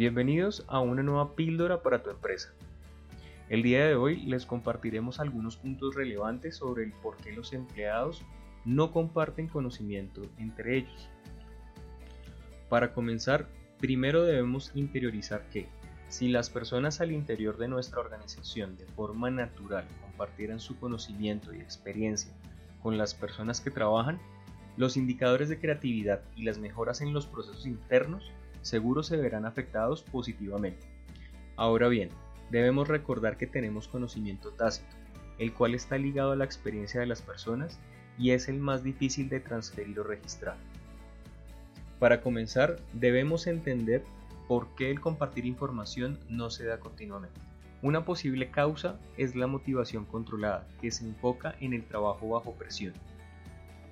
Bienvenidos a una nueva píldora para tu empresa. El día de hoy les compartiremos algunos puntos relevantes sobre el por qué los empleados no comparten conocimiento entre ellos. Para comenzar, primero debemos interiorizar que si las personas al interior de nuestra organización de forma natural compartieran su conocimiento y experiencia con las personas que trabajan, los indicadores de creatividad y las mejoras en los procesos internos seguro se verán afectados positivamente. Ahora bien, debemos recordar que tenemos conocimiento tácito, el cual está ligado a la experiencia de las personas y es el más difícil de transferir o registrar. Para comenzar, debemos entender por qué el compartir información no se da continuamente. Una posible causa es la motivación controlada, que se enfoca en el trabajo bajo presión.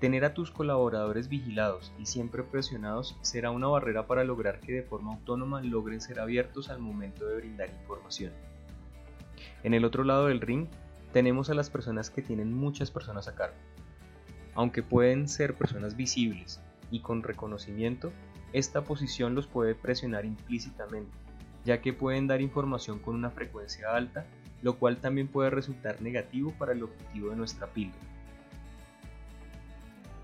Tener a tus colaboradores vigilados y siempre presionados será una barrera para lograr que de forma autónoma logren ser abiertos al momento de brindar información. En el otro lado del ring tenemos a las personas que tienen muchas personas a cargo. Aunque pueden ser personas visibles y con reconocimiento, esta posición los puede presionar implícitamente, ya que pueden dar información con una frecuencia alta, lo cual también puede resultar negativo para el objetivo de nuestra píldora.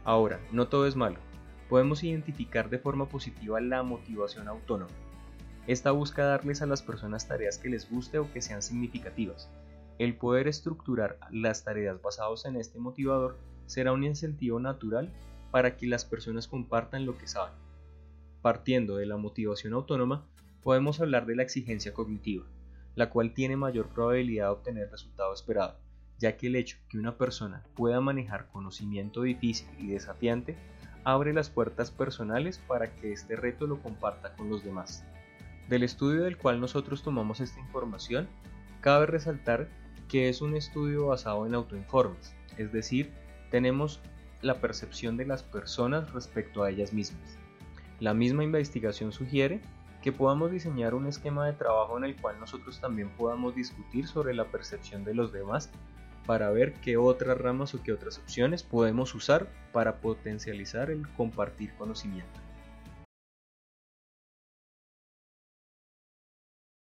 Ahora, no todo es malo. Podemos identificar de forma positiva la motivación autónoma. Esta busca darles a las personas tareas que les guste o que sean significativas. El poder estructurar las tareas basados en este motivador será un incentivo natural para que las personas compartan lo que saben. Partiendo de la motivación autónoma, podemos hablar de la exigencia cognitiva, la cual tiene mayor probabilidad de obtener el resultado esperado ya que el hecho que una persona pueda manejar conocimiento difícil y desafiante abre las puertas personales para que este reto lo comparta con los demás. Del estudio del cual nosotros tomamos esta información, cabe resaltar que es un estudio basado en autoinformes, es decir, tenemos la percepción de las personas respecto a ellas mismas. La misma investigación sugiere que podamos diseñar un esquema de trabajo en el cual nosotros también podamos discutir sobre la percepción de los demás para ver qué otras ramas o qué otras opciones podemos usar para potencializar el compartir conocimiento.